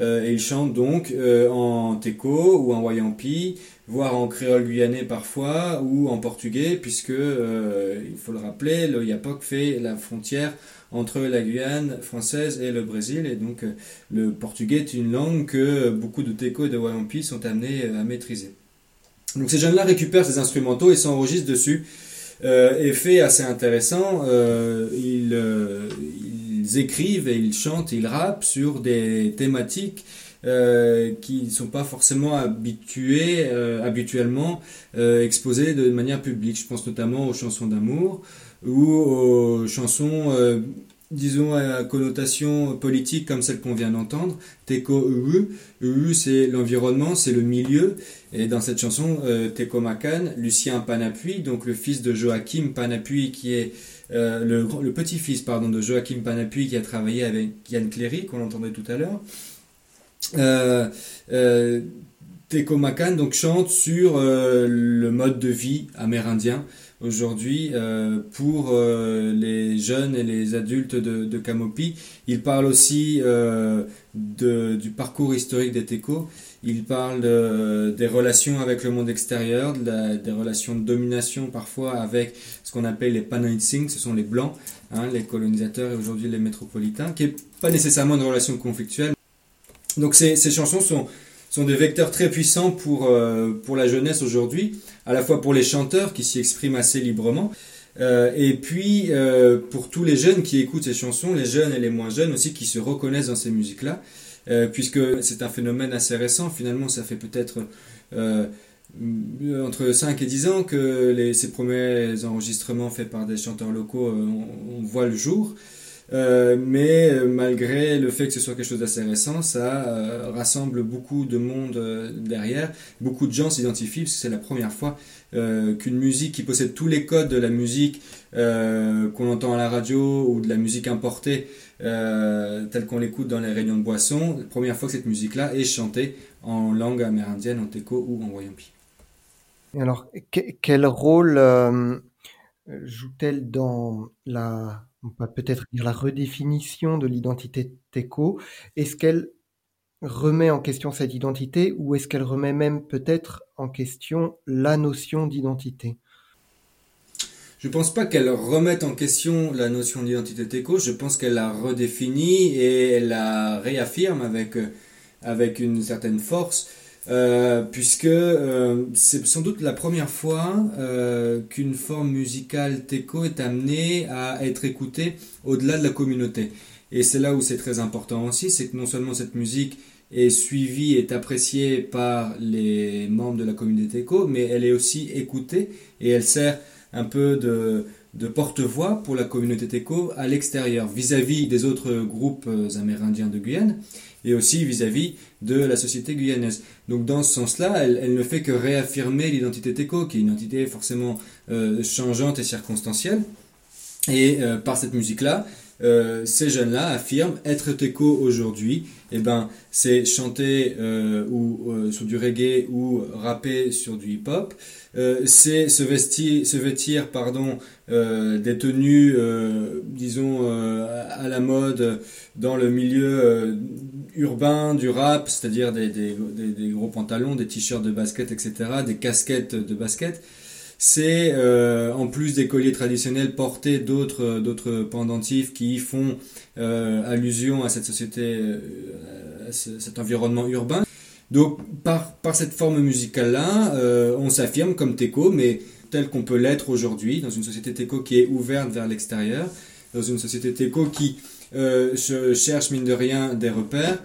Et ils chantent donc en teco ou en wayampi, voire en créole guyanais parfois, ou en portugais, puisque, euh, il faut le rappeler, le Yapok fait la frontière entre la Guyane française et le Brésil, et donc euh, le portugais est une langue que beaucoup de teco et de wayampi sont amenés euh, à maîtriser. Donc ces jeunes-là récupèrent ces instrumentaux et s'enregistrent dessus. Euh, effet assez intéressant, ils, ils écrivent et ils chantent, ils rappent sur des thématiques euh, qui ne sont pas forcément habitués, euh, habituellement euh, exposées de manière publique. Je pense notamment aux chansons d'amour ou aux chansons, euh, disons, à connotation politique comme celle qu'on vient d'entendre. Teko Uru. Uru, c'est l'environnement, c'est le milieu. Et dans cette chanson, Teko Makan, Lucien Panapui, donc le fils de Joachim Panapui, qui est le petit-fils pardon de Joachim Panapui, qui a travaillé avec Yann Cléry, qu'on entendait tout à l'heure. Euh, euh, Teko Makan donc chante sur euh, le mode de vie amérindien aujourd'hui euh, pour euh, les jeunes et les adultes de, de Kamopi. Il parle aussi euh, de, du parcours historique des Teko. Il parle de- des relations avec le monde extérieur, de la- des relations de domination parfois avec ce qu'on appelle les Panaitsing, ce sont les blancs, hein, les colonisateurs et aujourd'hui les métropolitains, qui n'est pas nécessairement une relation conflictuelle. Donc ces, chansons sont, sont des vecteurs très puissants pour, euh, pour la jeunesse aujourd'hui, à la fois pour les chanteurs qui s'y expriment assez librement, Euh, et puis, euh, pour tous les jeunes qui écoutent ces chansons, les jeunes et les moins jeunes aussi, qui se reconnaissent dans ces musiques-là, puisque c'est un phénomène assez récent, finalement, ça fait peut-être entre 5 et 10 ans que les, ces premiers enregistrements faits par des chanteurs locaux, on voit le jour. Euh, mais euh, malgré le fait que ce soit quelque chose d'assez récent, ça euh, rassemble beaucoup de monde euh, derrière. Beaucoup de gens s'identifient parce que c'est la première fois qu'une musique qui possède tous les codes de la musique qu'on entend à la radio ou de la musique importée telle qu'on l'écoute dans les réunions de boissons, la première fois que cette musique-là est chantée en langue amérindienne, en teco ou en wayampi. Alors, que- quel rôle joue-t-elle dans la, on peut peut-être dire la redéfinition de l'identité teco. Est-ce qu'elle remet en question cette identité ou est-ce qu'elle remet même peut-être en question la notion d'identité? Je pense pas qu'elle remette en question la notion d'identité teco, je pense qu'elle la redéfinit et elle la réaffirme avec, euh, avec une certaine force, euh, puisque euh, c'est sans doute la première fois euh, qu'une forme musicale teco est amenée à être écoutée au-delà de la communauté. Et c'est là où c'est très important aussi, c'est que non seulement cette musique est suivie, est appréciée par les membres de la communauté teco, mais elle est aussi écoutée et elle sert un peu de, de porte-voix pour la communauté teco à l'extérieur, vis-à-vis des autres groupes euh, amérindiens de Guyane et aussi vis-à-vis de la société guyanaise. Donc dans ce sens-là, elle, ne fait que réaffirmer l'identité teco, qui est une identité forcément euh, changeante et circonstancielle. Et euh, par cette musique-là, euh, ces jeunes-là affirment être teco aujourd'hui. Et ben, c'est chanter ou sur du reggae ou rapper sur du hip-hop. C'est se vestir, se vêtir, pardon, des tenues, disons à la mode dans le milieu urbain du rap, c'est-à-dire des, des, des, gros pantalons, des t-shirts de basket, etc., des casquettes de basket c'est euh, en plus des colliers traditionnels porter d'autres d'autres pendentifs qui font euh, allusion à cette société, euh, à ce- cet environnement urbain. Donc par par cette forme musicale là, on s'affirme comme teco, mais tel qu'on peut l'être aujourd'hui dans une société teco qui est ouverte vers l'extérieur, dans une société teco qui euh, se cherche mine de rien des repères.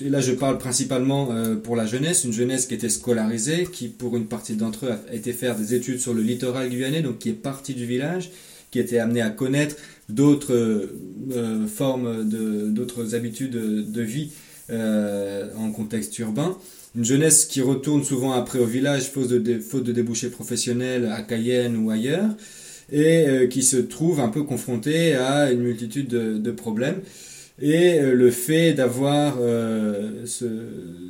Et là, je parle principalement euh, pour la jeunesse, une jeunesse qui était scolarisée, qui pour une partie d'entre eux a été faire des études sur le littoral guyanais, donc qui est partie du village, qui était amené à connaître d'autres euh, formes, de, d'autres habitudes de vie euh, en contexte urbain. Une jeunesse qui retourne souvent après au village faute de, faute de débouchés professionnels à Cayenne ou ailleurs et euh, qui se trouve un peu confronté à une multitude de, de problèmes. Et euh, le fait d'avoir euh, ce,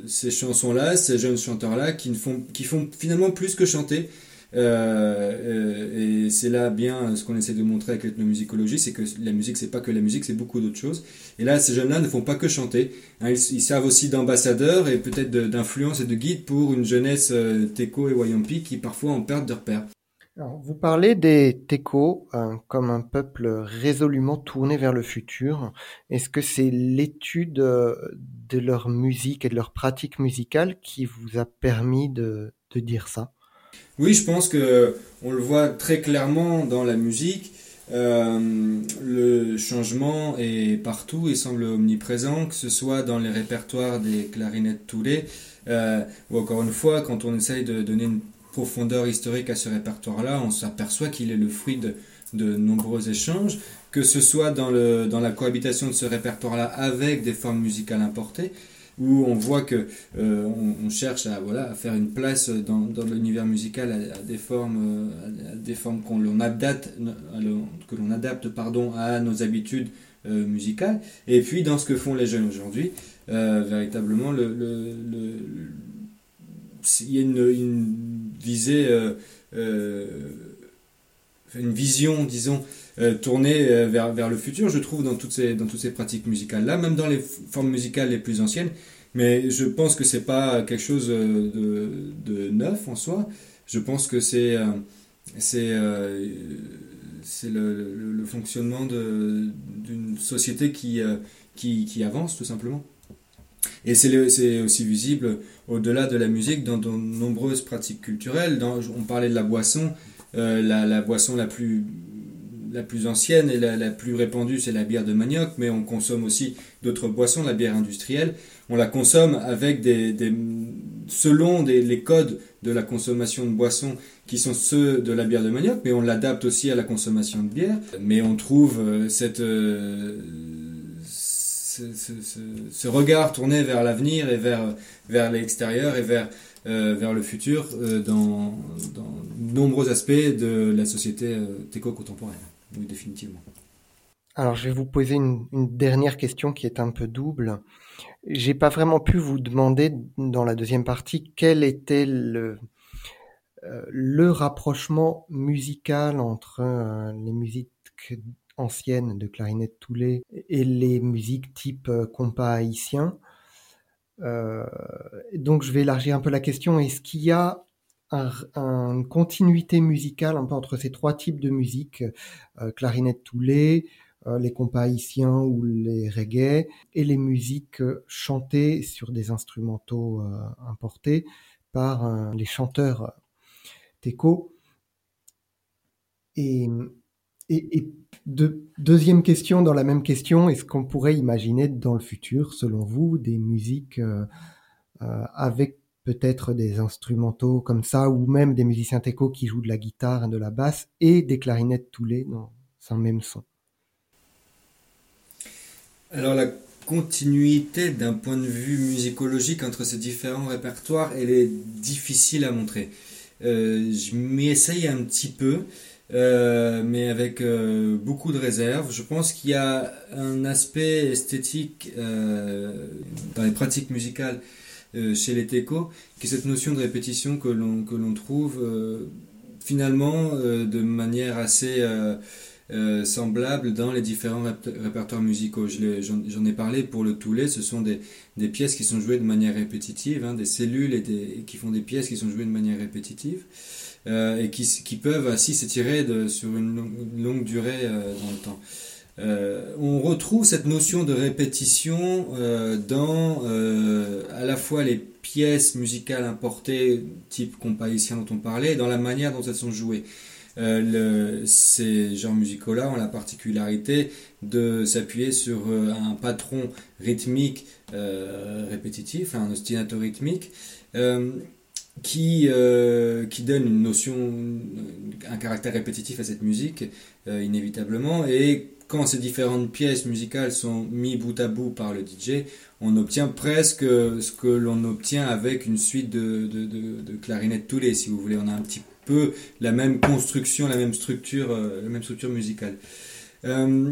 ces chansons-là, ces jeunes chanteurs-là, qui, font, qui font finalement plus que chanter, euh, euh, et c'est là bien ce qu'on essaie de montrer avec l'ethnomusicologie, c'est que la musique, c'est pas que la musique, c'est beaucoup d'autres choses. Et là, ces jeunes-là ne font pas que chanter. Hein, ils, ils servent aussi d'ambassadeurs et peut-être d'influence et de guide pour une jeunesse euh, teco et wayampi qui parfois en perdent de repères. Vous parlez des Teco euh, comme un peuple résolument tourné vers le futur. Est-ce que c'est l'étude euh, de leur musique et de leur pratique musicale qui vous a permis de, dire ça? Oui, je pense que on le voit très clairement dans la musique. Euh, le changement est partout et semble omniprésent, que ce soit dans les répertoires des clarinettes Toulé, euh, ou encore une fois, quand on essaye de donner une profondeur historique à ce répertoire-là, on s'aperçoit qu'il est le fruit de, de nombreux échanges, que ce soit dans, le, dans la cohabitation de ce répertoire-là avec des formes musicales importées, où on voit que euh, on, cherche à voilà à faire une place dans, dans l'univers musical à, des formes euh, des formes qu'on l'on adapte que l'on adapte pardon à nos habitudes euh, musicales. Et puis dans ce que font les jeunes aujourd'hui véritablement le, le, il y a une visée euh, euh, une vision disons euh, tournée vers, vers le futur je trouve dans toutes ces dans toutes ces pratiques musicales là même dans les formes musicales les plus anciennes mais je pense que c'est pas quelque chose de, neuf en soi. Je pense que c'est c'est c'est le, fonctionnement d'une société qui, qui avance tout simplement. Et c'est aussi visible au-delà de la musique dans de nombreuses pratiques culturelles. On parlait de la boisson. la, la, boisson la plus la plus ancienne et la, plus répandue, c'est la bière de manioc, mais on consomme aussi d'autres boissons, la bière industrielle. On la consomme avec des, selon les codes de la consommation de boissons qui sont ceux de la bière de manioc, mais on l'adapte aussi à la consommation de bière. Mais on trouve euh, cette, euh, ce, regard tourné vers l'avenir et vers, vers l'extérieur et vers, euh, vers le futur dans, dans nombreux aspects de la société téco-contemporaine oui, définitivement. Alors, je vais vous poser une, dernière question qui est un peu double. J'ai pas vraiment pu vous demander dans la deuxième partie quel était le, euh, le rapprochement musical entre euh, les musiques anciennes de clarinette Toulet et les musiques type euh, compas haïtien. donc, je vais élargir un peu la question. Est-ce qu'il y a une continuité musicale entre ces trois types de musique, euh, clarinette toulée, euh, les compas haïtiens ou les reggae, et les musiques euh, chantées sur des instrumentaux importés par les chanteurs teco. Et, et, deuxième question dans la même question, est-ce qu'on pourrait imaginer dans le futur, selon vous, des musiques avec peut-être des instrumentaux comme ça, ou même des musiciens teco qui jouent de la guitare et de la basse, et des clarinettes toulées dans un même son? Alors la continuité d'un point de vue musicologique entre ces différents répertoires, elle est difficile à montrer. Euh, je m'y essaye un petit peu, euh, mais avec euh, beaucoup de réserve. Je pense qu'il y a un aspect esthétique dans les pratiques musicales euh, chez les techos, qui est cette notion de répétition que l'on que l'on trouve euh, finalement euh, de manière assez semblable dans les différents répertoires musicaux. J'en ai parlé pour le toulet, ce sont des, des, pièces qui sont jouées de manière répétitive, hein, des cellules et, des, qui font des pièces qui sont jouées de manière répétitive. Et qui, peuvent ainsi s'étirer sur une, longue durée dans le temps. Euh, on retrouve cette notion de répétition euh, dans euh, à la fois les pièces musicales importées, type compas dont on parlait, et dans la manière dont elles sont jouées. ces genres musicaux-là ont la particularité de s'appuyer sur un patron rythmique répétitif, un ostinato rythmique, qui, qui donne une notion, un caractère répétitif à cette musique, inévitablement, et quand ces différentes pièces musicales sont mis bout à bout par le DJ, on obtient presque ce que l'on obtient avec une suite de, de, de, clarinettes toulées, si vous voulez. On a un petit peu la même construction, la même structure, euh, la même structure musicale. Euh,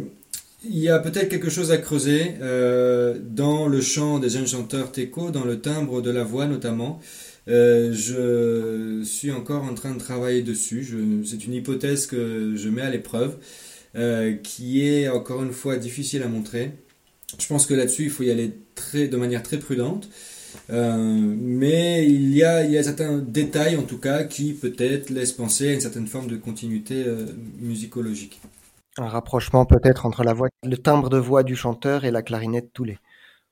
il y a peut-être quelque chose à creuser euh, dans le chant des jeunes chanteurs teco, dans le timbre de la voix notamment. Je suis encore en train de travailler dessus. C'est une hypothèse que je mets à l'épreuve. Euh, qui est encore une fois difficile à montrer. Je pense que là-dessus, il faut y aller de manière très prudente. Euh, mais il y, a, il y a certains détails, en tout cas, qui peut-être laissent penser à une certaine forme de continuité euh, musicologique. Un rapprochement peut-être entre la voix, le timbre de voix du chanteur et la clarinette Toulet.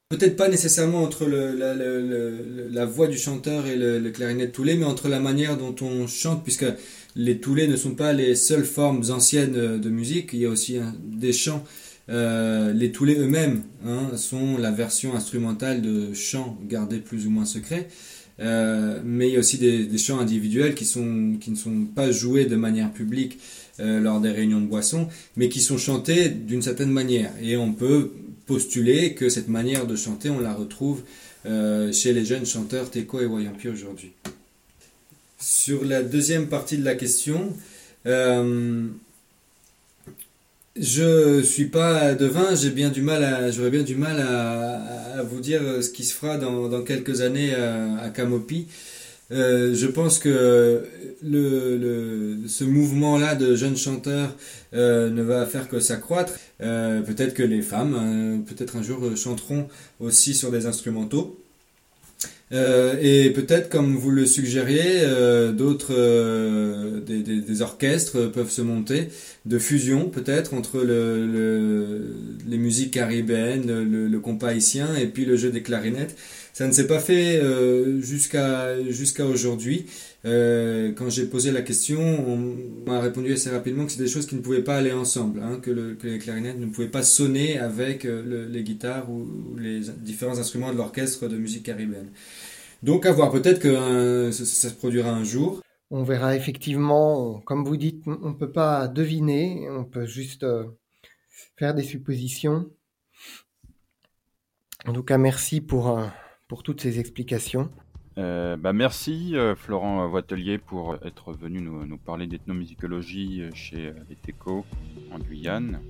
Peut-être pas nécessairement entre le, la, la, voix du chanteur et le, clarinette Toulet, mais entre la manière dont on chante, puisque les toulets ne sont pas les seules formes anciennes de musique, il y a aussi des chants. Euh, les toulets eux-mêmes hein, sont la version instrumentale de chants gardés plus ou moins secrets. Euh, mais il y a aussi des, chants individuels qui, sont, qui ne sont pas joués de manière publique euh, lors des réunions de boissons, mais qui sont chantés d'une certaine manière. Et on peut postuler que cette manière de chanter, on la retrouve chez les jeunes chanteurs Teco et Wayampi aujourd'hui. Sur la deuxième partie de la question, euh, je suis pas devin, j'ai bien du mal à, j'aurais bien du mal à, vous dire ce qui se fera dans, quelques années à, Camopi. Euh, je pense que le, ce mouvement-là de jeunes chanteurs euh, ne va faire que s'accroître. peut-être que les femmes, peut-être un jour, chanteront aussi sur des instrumentaux. Euh, et peut-être, comme vous le suggériez, euh, d'autres, euh, des, des, orchestres peuvent se monter de fusion peut-être entre le, le, les musiques caribéennes, le, le, compas haïtien et puis le jeu des clarinettes. Ça ne s'est pas fait euh, jusqu'à jusqu'à aujourd'hui. Euh, quand j'ai posé la question, on m'a répondu assez rapidement que c'est des choses qui ne pouvaient pas aller ensemble, hein, que, le, que, les clarinettes ne pouvaient pas sonner avec euh, les guitares ou, les différents instruments de l'orchestre de musique caribéenne. Donc à voir, peut-être que ça, ça, se produira un jour. On verra effectivement, comme vous dites, on ne peut pas deviner, on peut juste faire des suppositions. En tout cas, merci pour pour toutes ces explications. Euh, bah merci euh, Florent Voitelier pour être venu nous, parler d'ethnomusicologie chez les en Guyane.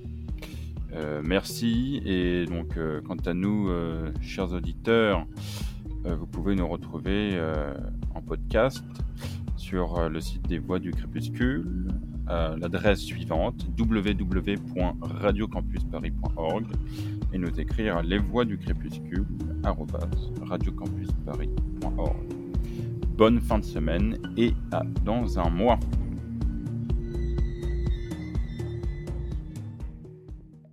Euh, merci et donc euh, quant à nous, euh, chers auditeurs, euh, vous pouvez nous retrouver en podcast sur le site des Voix du Crépuscule à l'adresse suivante www.radiocampusparis.org nous écrire les voix du crépuscule radiocampusparis.org. Bonne fin de semaine et à dans un mois.